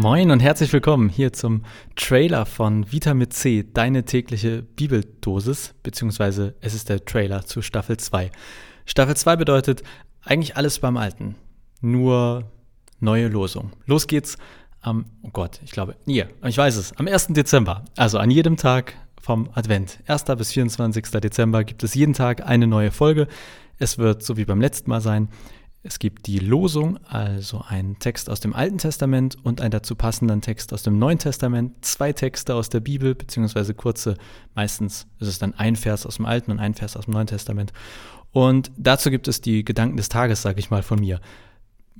Moin und herzlich willkommen hier zum Trailer von Vitamin C, deine tägliche Bibeldosis, beziehungsweise es ist der Trailer zu Staffel 2. Staffel 2 bedeutet eigentlich alles beim Alten, nur neue Losung. Los geht's am, oh Gott, ich glaube, hier, ich weiß es, am 1. Dezember, also an jedem Tag vom Advent. 1. bis 24. Dezember gibt es jeden Tag eine neue Folge. Es wird so wie beim letzten Mal sein. Es gibt die Losung, also ein Text aus dem Alten Testament und einen dazu passenden Text aus dem Neuen Testament, zwei Texte aus der Bibel, beziehungsweise kurze, meistens ist es dann ein Vers aus dem Alten und ein Vers aus dem Neuen Testament. Und dazu gibt es die Gedanken des Tages, sage ich mal, von mir.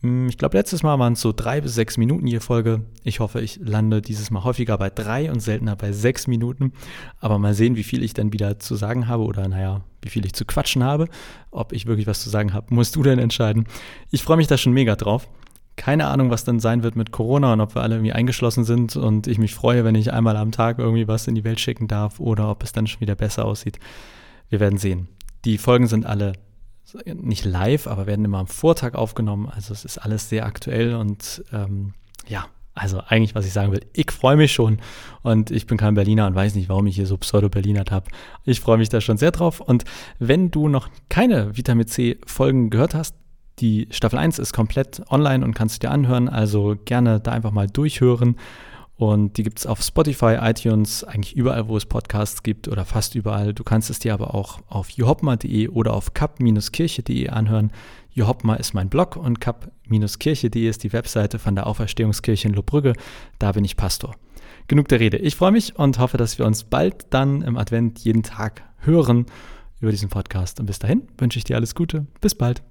Hm, ich glaube, letztes Mal waren es so drei bis sechs Minuten je Folge. Ich hoffe, ich lande dieses Mal häufiger bei drei und seltener bei sechs Minuten. Aber mal sehen, wie viel ich dann wieder zu sagen habe oder naja, wie viel ich zu quatschen habe. Ob ich wirklich was zu sagen habe, musst du dann entscheiden. Ich freue mich da schon mega drauf. Keine Ahnung, was dann sein wird mit Corona und ob wir alle irgendwie eingeschlossen sind und ich mich freue, wenn ich einmal am Tag irgendwie was in die Welt schicken darf oder ob es dann schon wieder besser aussieht. Wir werden sehen. Die Folgen sind alle nicht live, aber werden immer am Vortag aufgenommen. Also es ist alles sehr aktuell und ähm, ja, also eigentlich, was ich sagen will, ich freue mich schon und ich bin kein Berliner und weiß nicht, warum ich hier so Pseudo-Berlinert habe. Ich freue mich da schon sehr drauf und wenn du noch keine Vitamin C Folgen gehört hast, die Staffel 1 ist komplett online und kannst du dir anhören, also gerne da einfach mal durchhören und die gibt es auf Spotify, iTunes, eigentlich überall, wo es Podcasts gibt oder fast überall. Du kannst es dir aber auch auf johopma.de oder auf kap-kirche.de anhören. Johopma ist mein Blog und kap-kirche.de ist die Webseite von der Auferstehungskirche in Lobrügge. Da bin ich Pastor. Genug der Rede. Ich freue mich und hoffe, dass wir uns bald dann im Advent jeden Tag hören über diesen Podcast. Und bis dahin wünsche ich dir alles Gute. Bis bald.